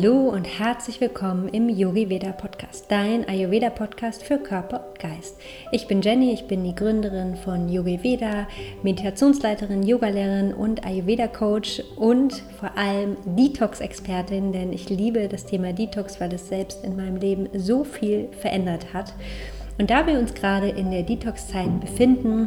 Hallo und herzlich willkommen im Yogi Veda Podcast, dein Ayurveda Podcast für Körper und Geist. Ich bin Jenny, ich bin die Gründerin von Yogi Veda, Meditationsleiterin, Yogalehrerin und Ayurveda Coach und vor allem Detox Expertin, denn ich liebe das Thema Detox, weil es selbst in meinem Leben so viel verändert hat. Und da wir uns gerade in der Detox Zeit befinden,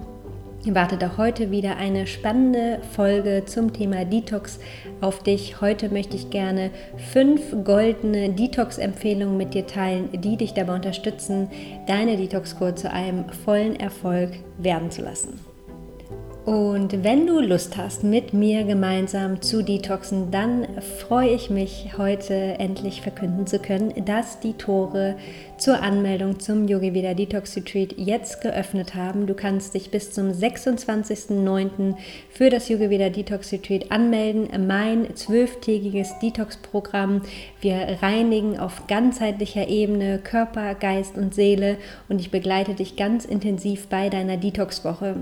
wartet auch heute wieder eine spannende Folge zum Thema Detox auf dich. Heute möchte ich gerne fünf goldene Detox-Empfehlungen mit dir teilen, die dich dabei unterstützen, deine Detox-Kur zu einem vollen Erfolg werden zu lassen. Und wenn du Lust hast, mit mir gemeinsam zu detoxen, dann freue ich mich, heute endlich verkünden zu können, dass die Tore zur Anmeldung zum Yogi Veda Detox Retreat jetzt geöffnet haben. Du kannst dich bis zum 26.09. für das Yogi Veda Detox Retreat anmelden. Mein zwölftägiges Detox-Programm. Wir reinigen auf ganzheitlicher Ebene Körper, Geist und Seele und ich begleite dich ganz intensiv bei deiner Detox-Woche.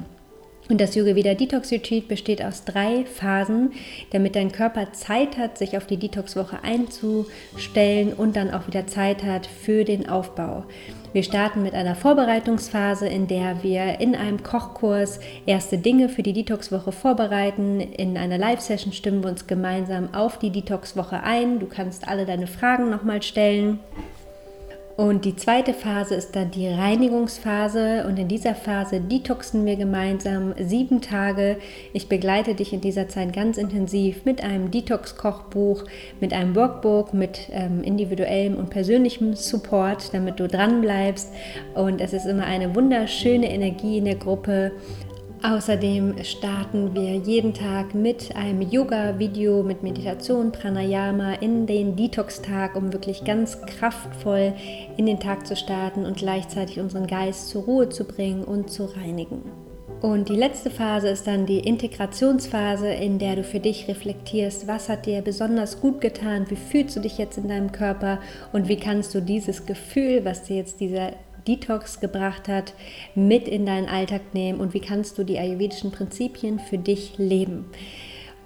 Und das Yoga Vida Detox Retreat besteht aus drei Phasen, damit dein Körper Zeit hat, sich auf die Detox-Woche einzustellen und dann auch wieder Zeit hat für den Aufbau. Wir starten mit einer Vorbereitungsphase, in der wir in einem Kochkurs erste Dinge für die Detox-Woche vorbereiten. In einer Live-Session stimmen wir uns gemeinsam auf die Detox-Woche ein. Du kannst alle deine Fragen nochmal stellen. Und die zweite Phase ist dann die Reinigungsphase. Und in dieser Phase detoxen wir gemeinsam sieben Tage. Ich begleite dich in dieser Zeit ganz intensiv mit einem Detox-Kochbuch, mit einem Workbook, mit ähm, individuellem und persönlichem Support, damit du dran bleibst. Und es ist immer eine wunderschöne Energie in der Gruppe. Außerdem starten wir jeden Tag mit einem Yoga-Video, mit Meditation, Pranayama in den Detox-Tag, um wirklich ganz kraftvoll in den Tag zu starten und gleichzeitig unseren Geist zur Ruhe zu bringen und zu reinigen. Und die letzte Phase ist dann die Integrationsphase, in der du für dich reflektierst, was hat dir besonders gut getan, wie fühlst du dich jetzt in deinem Körper und wie kannst du dieses Gefühl, was dir jetzt dieser Detox gebracht hat, mit in deinen Alltag nehmen und wie kannst du die ayurvedischen Prinzipien für dich leben.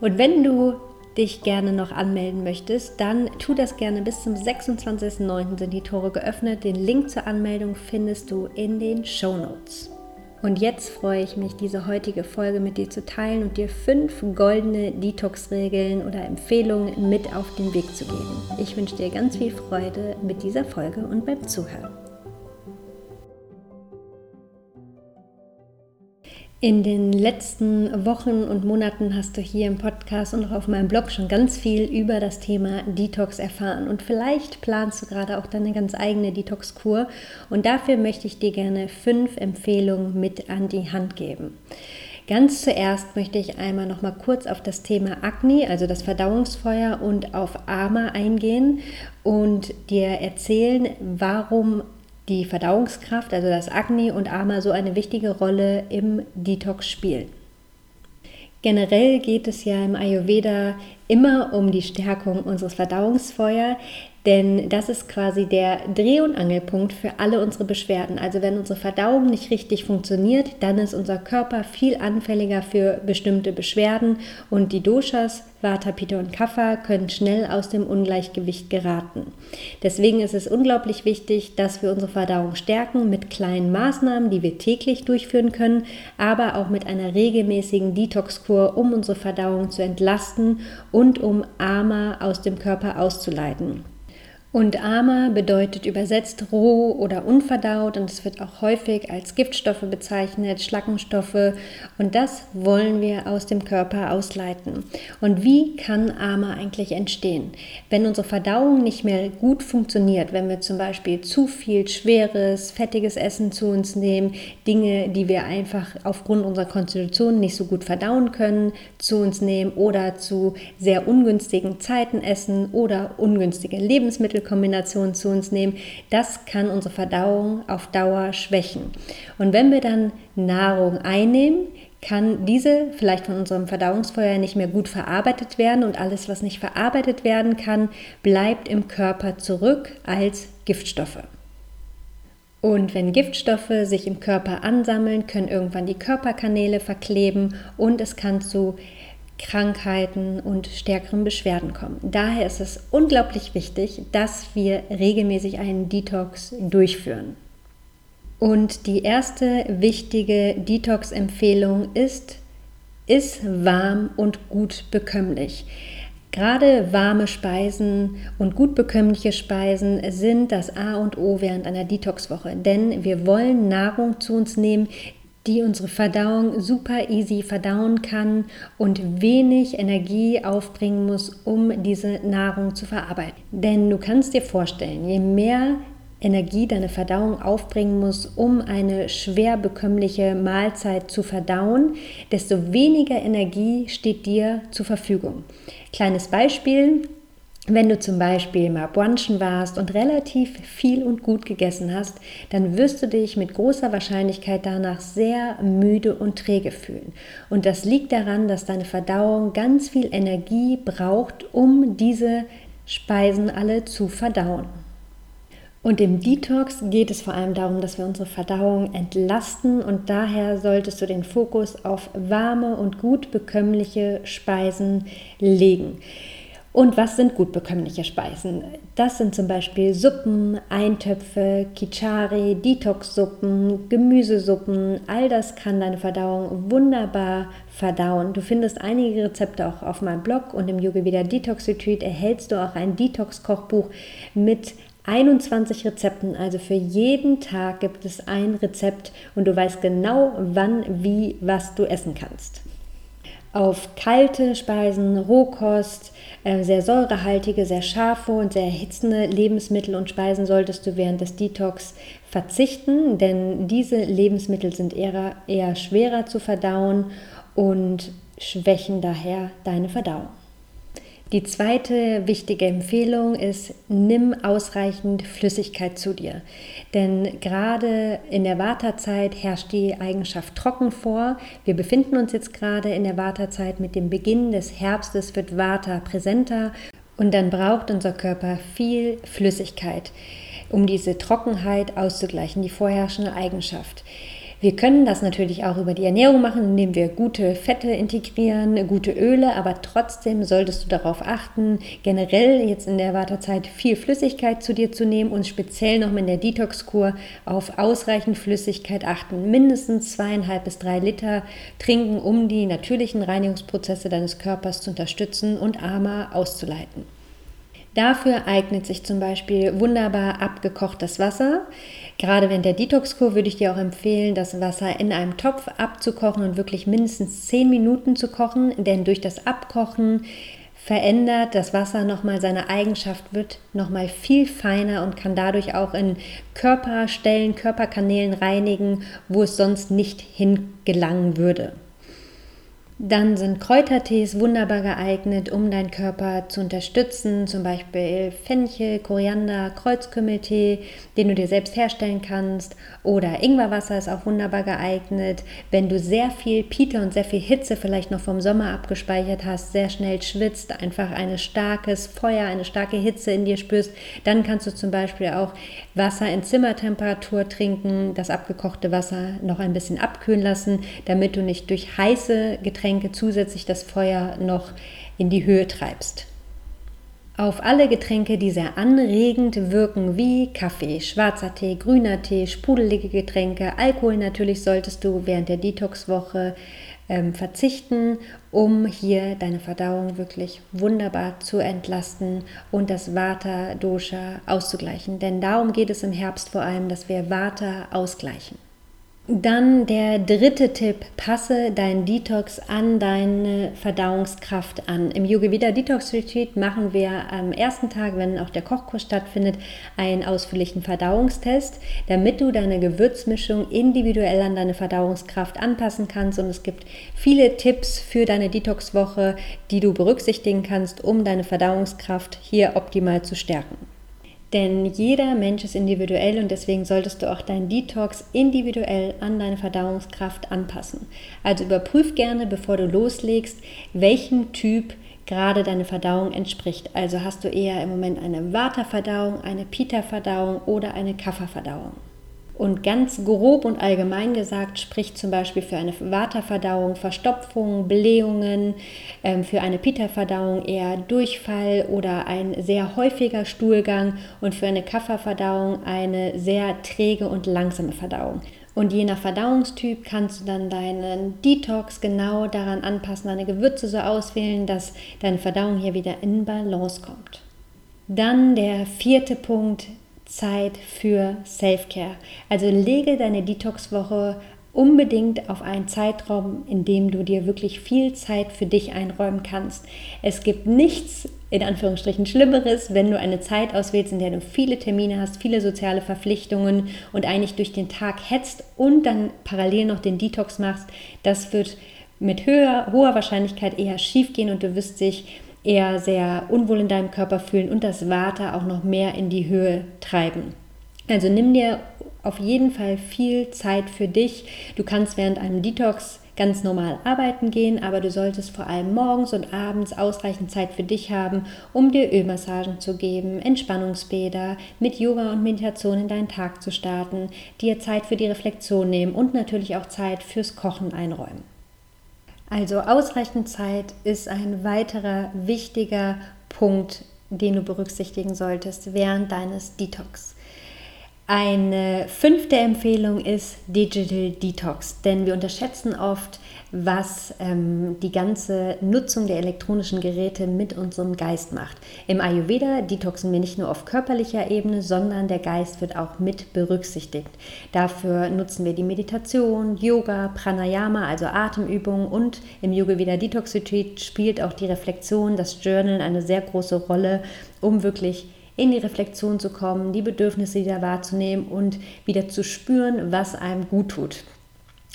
Und wenn du dich gerne noch anmelden möchtest, dann tu das gerne. Bis zum 26.09. sind die Tore geöffnet. Den Link zur Anmeldung findest du in den Show Notes. Und jetzt freue ich mich, diese heutige Folge mit dir zu teilen und dir fünf goldene Detox-Regeln oder Empfehlungen mit auf den Weg zu geben. Ich wünsche dir ganz viel Freude mit dieser Folge und beim Zuhören. In den letzten Wochen und Monaten hast du hier im Podcast und auch auf meinem Blog schon ganz viel über das Thema Detox erfahren. Und vielleicht planst du gerade auch deine ganz eigene Detox-Kur. Und dafür möchte ich dir gerne fünf Empfehlungen mit an die Hand geben. Ganz zuerst möchte ich einmal noch mal kurz auf das Thema Agni, also das Verdauungsfeuer und auf Ama eingehen und dir erzählen, warum die Verdauungskraft, also das Agni und Ama, so eine wichtige Rolle im Detox spielen. Generell geht es ja im Ayurveda immer um die Stärkung unseres Verdauungsfeuers, denn das ist quasi der Dreh- und Angelpunkt für alle unsere Beschwerden. Also wenn unsere Verdauung nicht richtig funktioniert, dann ist unser Körper viel anfälliger für bestimmte Beschwerden und die Doshas, Vata, Pitta und Kapha können schnell aus dem Ungleichgewicht geraten. Deswegen ist es unglaublich wichtig, dass wir unsere Verdauung stärken mit kleinen Maßnahmen, die wir täglich durchführen können, aber auch mit einer regelmäßigen Detox-Kur, um unsere Verdauung zu entlasten und um Ama aus dem Körper auszuleiten. Und Ama bedeutet übersetzt roh oder unverdaut und es wird auch häufig als Giftstoffe bezeichnet, Schlackenstoffe und das wollen wir aus dem Körper ausleiten. Und wie kann Ama eigentlich entstehen? Wenn unsere Verdauung nicht mehr gut funktioniert, wenn wir zum Beispiel zu viel schweres, fettiges Essen zu uns nehmen, Dinge, die wir einfach aufgrund unserer Konstitution nicht so gut verdauen können, zu uns nehmen oder zu sehr ungünstigen Zeiten essen oder ungünstige Lebensmittel Kombination zu uns nehmen, das kann unsere Verdauung auf Dauer schwächen. Und wenn wir dann Nahrung einnehmen, kann diese vielleicht von unserem Verdauungsfeuer nicht mehr gut verarbeitet werden und alles, was nicht verarbeitet werden kann, bleibt im Körper zurück als Giftstoffe. Und wenn Giftstoffe sich im Körper ansammeln, können irgendwann die Körperkanäle verkleben und es kann zu Krankheiten und stärkeren Beschwerden kommen. Daher ist es unglaublich wichtig, dass wir regelmäßig einen Detox durchführen. Und die erste wichtige Detox-Empfehlung ist, ist warm und gut bekömmlich. Gerade warme Speisen und gut bekömmliche Speisen sind das A und O während einer Detox-Woche, denn wir wollen Nahrung zu uns nehmen, die unsere Verdauung super easy verdauen kann und wenig Energie aufbringen muss, um diese Nahrung zu verarbeiten. Denn du kannst dir vorstellen, je mehr Energie deine Verdauung aufbringen muss, um eine schwer bekömmliche Mahlzeit zu verdauen, desto weniger Energie steht dir zur Verfügung. Kleines Beispiel, wenn du zum Beispiel mal brunchen warst und relativ viel und gut gegessen hast, dann wirst du dich mit großer Wahrscheinlichkeit danach sehr müde und träge fühlen. Und das liegt daran, dass deine Verdauung ganz viel Energie braucht, um diese Speisen alle zu verdauen. Und im Detox geht es vor allem darum, dass wir unsere Verdauung entlasten und daher solltest du den Fokus auf warme und gut bekömmliche Speisen legen. Und was sind gut bekömmliche Speisen? Das sind zum Beispiel Suppen, Eintöpfe, Kichari, Detox-Suppen, Gemüsesuppen. All das kann deine Verdauung wunderbar verdauen. Du findest einige Rezepte auch auf meinem Blog und im Yoga Vida Detox Retreat erhältst du auch ein Detox-Kochbuch mit 21 Rezepten, also für jeden Tag gibt es ein Rezept und du weißt genau, wann, wie, was du essen kannst. Auf kalte Speisen, Rohkost, äh, sehr säurehaltige, sehr scharfe und sehr erhitzende Lebensmittel und Speisen solltest du während des Detox verzichten, denn diese Lebensmittel sind eher, eher schwerer zu verdauen und schwächen daher deine Verdauung. Die zweite wichtige Empfehlung ist, nimm ausreichend Flüssigkeit zu dir. Denn gerade in der Wartezeit herrscht die Eigenschaft trocken vor. Wir befinden uns jetzt gerade in der Wartezeit. Mit dem Beginn des Herbstes wird Vata präsenter und dann braucht unser Körper viel Flüssigkeit, um diese Trockenheit auszugleichen, die vorherrschende Eigenschaft. Wir können das natürlich auch über die Ernährung machen, indem wir gute Fette integrieren, gute Öle, aber trotzdem solltest du darauf achten, generell jetzt in der Wartezeit viel Flüssigkeit zu dir zu nehmen und speziell noch in der Detox-Kur auf ausreichend Flüssigkeit achten. Mindestens zweieinhalb bis drei Liter trinken, um die natürlichen Reinigungsprozesse deines Körpers zu unterstützen und Ama auszuleiten. Dafür eignet sich zum Beispiel wunderbar abgekochtes Wasser. Gerade während der Detox-Kur würde ich dir auch empfehlen, das Wasser in einem Topf abzukochen und wirklich mindestens 10 Minuten zu kochen, denn durch das Abkochen verändert das Wasser nochmal seine Eigenschaft, wird nochmal viel feiner und kann dadurch auch in Körperstellen, Körperkanälen reinigen, wo es sonst nicht hingelangen würde. Dann sind Kräutertees wunderbar geeignet, um deinen Körper zu unterstützen, zum Beispiel Fenchel, Koriander, Kreuzkümmeltee, den du dir selbst herstellen kannst. Oder Ingwerwasser ist auch wunderbar geeignet, wenn du sehr viel Pite und sehr viel Hitze vielleicht noch vom Sommer abgespeichert hast, sehr schnell schwitzt, einfach ein starkes Feuer, eine starke Hitze in dir spürst, dann kannst du zum Beispiel auch Wasser in Zimmertemperatur trinken, das abgekochte Wasser noch ein bisschen abkühlen lassen, damit du nicht durch heiße Getränke Getränke zusätzlich das Feuer noch in die Höhe treibst. Auf alle Getränke, die sehr anregend wirken, wie Kaffee, schwarzer Tee, grüner Tee, sprudelige Getränke, Alkohol natürlich solltest du während der Detox-Woche ähm, verzichten, um hier deine Verdauung wirklich wunderbar zu entlasten und das Vata-Dosha auszugleichen. Denn darum geht es im Herbst vor allem, dass wir Vata ausgleichen. Dann der dritte Tipp, passe deinen Detox an deine Verdauungskraft an. Im Yoga Vida Detox Retreat machen wir am ersten Tag, wenn auch der Kochkurs stattfindet, einen ausführlichen Verdauungstest, damit du deine Gewürzmischung individuell an deine Verdauungskraft anpassen kannst. Und es gibt viele Tipps für deine Detox-Woche, die du berücksichtigen kannst, um deine Verdauungskraft hier optimal zu stärken. Denn jeder Mensch ist individuell und deswegen solltest du auch deinen Detox individuell an deine Verdauungskraft anpassen. Also überprüf gerne, bevor du loslegst, welchem Typ gerade deine Verdauung entspricht. Also hast du eher im Moment eine Vata-Verdauung, eine Pita-Verdauung oder eine Kapha-Verdauung. Und ganz grob und allgemein gesagt spricht zum Beispiel für eine Vata-Verdauung Verstopfung, Blähungen, ähm, für eine Pitta-Verdauung eher Durchfall oder ein sehr häufiger Stuhlgang und für eine Kapha-Verdauung eine sehr träge und langsame Verdauung. Und je nach Verdauungstyp kannst du dann deinen Detox genau daran anpassen, deine Gewürze so auswählen, dass deine Verdauung hier wieder in Balance kommt. Dann der vierte Punkt, Zeit für Self-Care. Also lege deine Detox-Woche unbedingt auf einen Zeitraum, in dem du dir wirklich viel Zeit für dich einräumen kannst. Es gibt nichts in Anführungsstrichen Schlimmeres, wenn du eine Zeit auswählst, in der du viele Termine hast, viele soziale Verpflichtungen und eigentlich durch den Tag hetzt und dann parallel noch den Detox machst. Das wird mit höher, hoher Wahrscheinlichkeit eher schief gehen und du wirst dich eher sehr unwohl in deinem Körper fühlen und das Water auch noch mehr in die Höhe treiben. Also nimm dir auf jeden Fall viel Zeit für dich. Du kannst während einem Detox ganz normal arbeiten gehen, aber du solltest vor allem morgens und abends ausreichend Zeit für dich haben, um dir Ölmassagen zu geben, Entspannungsbäder, mit Yoga und Meditation in deinen Tag zu starten, dir Zeit für die Reflexion nehmen und natürlich auch Zeit fürs Kochen einräumen. Also ausreichend Zeit ist ein weiterer wichtiger Punkt, den du berücksichtigen solltest während deines Detox. Eine fünfte Empfehlung ist Digital Detox, denn wir unterschätzen oft, was ähm, die ganze Nutzung der elektronischen Geräte mit unserem Geist macht. Im Ayurveda detoxen wir nicht nur auf körperlicher Ebene, sondern der Geist wird auch mit berücksichtigt. Dafür nutzen wir die Meditation, Yoga, Pranayama, also Atemübungen und im Yogaveda Detox Retreat spielt auch die Reflexion, das Journal eine sehr große Rolle, um wirklich in die Reflexion zu kommen, die Bedürfnisse wieder wahrzunehmen und wieder zu spüren, was einem gut tut.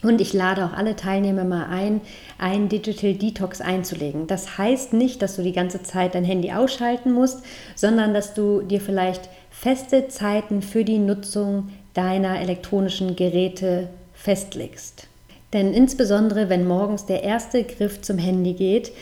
Und ich lade auch alle Teilnehmer mal ein, einen Digital Detox einzulegen. Das heißt nicht, dass du die ganze Zeit dein Handy ausschalten musst, sondern dass du dir vielleicht feste Zeiten für die Nutzung deiner elektronischen Geräte festlegst. Denn insbesondere wenn morgens der erste Griff zum Handy geht,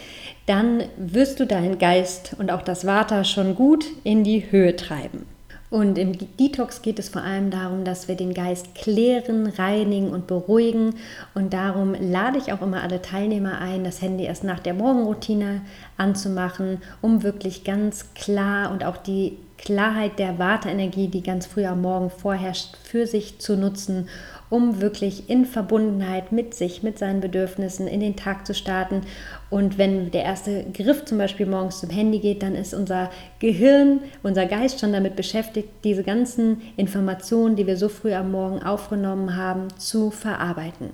dann wirst du deinen Geist und auch das Vata schon gut in die Höhe treiben. Und im Detox geht es vor allem darum, dass wir den Geist klären, reinigen und beruhigen. Und darum lade ich auch immer alle Teilnehmer ein, das Handy erst nach der Morgenroutine anzumachen, um wirklich ganz klar und auch die Klarheit der Warteenergie, die ganz früh am Morgen vorherrscht, für sich zu nutzen um wirklich in Verbundenheit mit sich, mit seinen Bedürfnissen in den Tag zu starten. Und wenn der erste Griff zum Beispiel morgens zum Handy geht, dann ist unser Gehirn, unser Geist schon damit beschäftigt, diese ganzen Informationen, die wir so früh am Morgen aufgenommen haben, zu verarbeiten.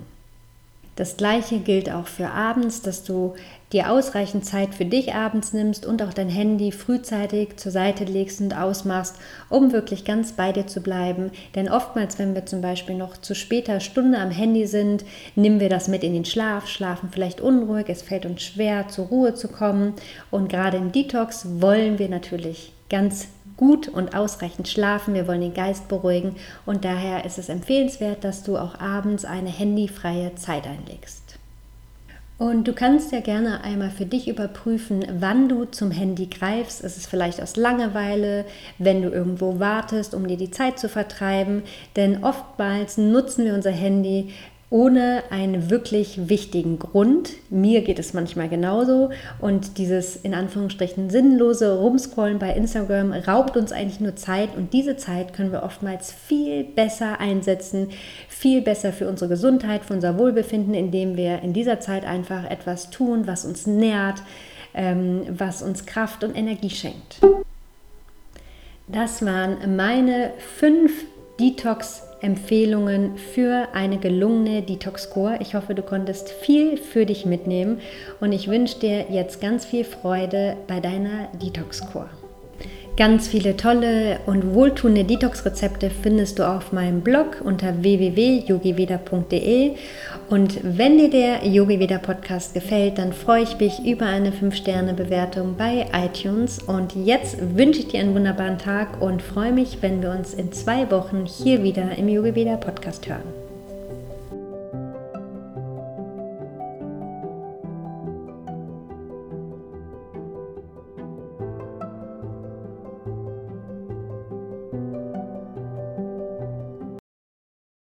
Das gleiche gilt auch für abends, dass du dir ausreichend Zeit für dich abends nimmst und auch dein Handy frühzeitig zur Seite legst und ausmachst, um wirklich ganz bei dir zu bleiben. Denn oftmals, wenn wir zum Beispiel noch zu später Stunde am Handy sind, nehmen wir das mit in den Schlaf, schlafen vielleicht unruhig, es fällt uns schwer, zur Ruhe zu kommen. Und gerade im Detox wollen wir natürlich ganz gut und ausreichend schlafen, wir wollen den Geist beruhigen und daher ist es empfehlenswert, dass du auch abends eine handyfreie Zeit einlegst. Und du kannst ja gerne einmal für dich überprüfen, wann du zum Handy greifst. Ist es vielleicht aus Langeweile, wenn du irgendwo wartest, um dir die Zeit zu vertreiben. Denn oftmals nutzen wir unser Handy ohne einen wirklich wichtigen Grund. Mir geht es manchmal genauso und dieses in Anführungsstrichen sinnlose Rumscrollen bei Instagram raubt uns eigentlich nur Zeit und diese Zeit können wir oftmals viel besser einsetzen, viel besser für unsere Gesundheit, für unser Wohlbefinden, indem wir in dieser Zeit einfach etwas tun, was uns nährt, ähm, was uns Kraft und Energie schenkt. Das waren meine fünf Detox- Empfehlungen für eine gelungene Detox-Kur. Ich hoffe, du konntest viel für dich mitnehmen und ich wünsche dir jetzt ganz viel Freude bei deiner Detox-Kur. Ganz viele tolle und wohltuende Detox-Rezepte findest du auf meinem Blog unter www.yogiveda.de. Und wenn dir der Yogiveda Podcast gefällt, dann freue ich mich über eine 5-Sterne-Bewertung bei iTunes. Und jetzt wünsche ich dir einen wunderbaren Tag und freue mich, wenn wir uns in zwei Wochen hier wieder im Yogiveda Podcast hören.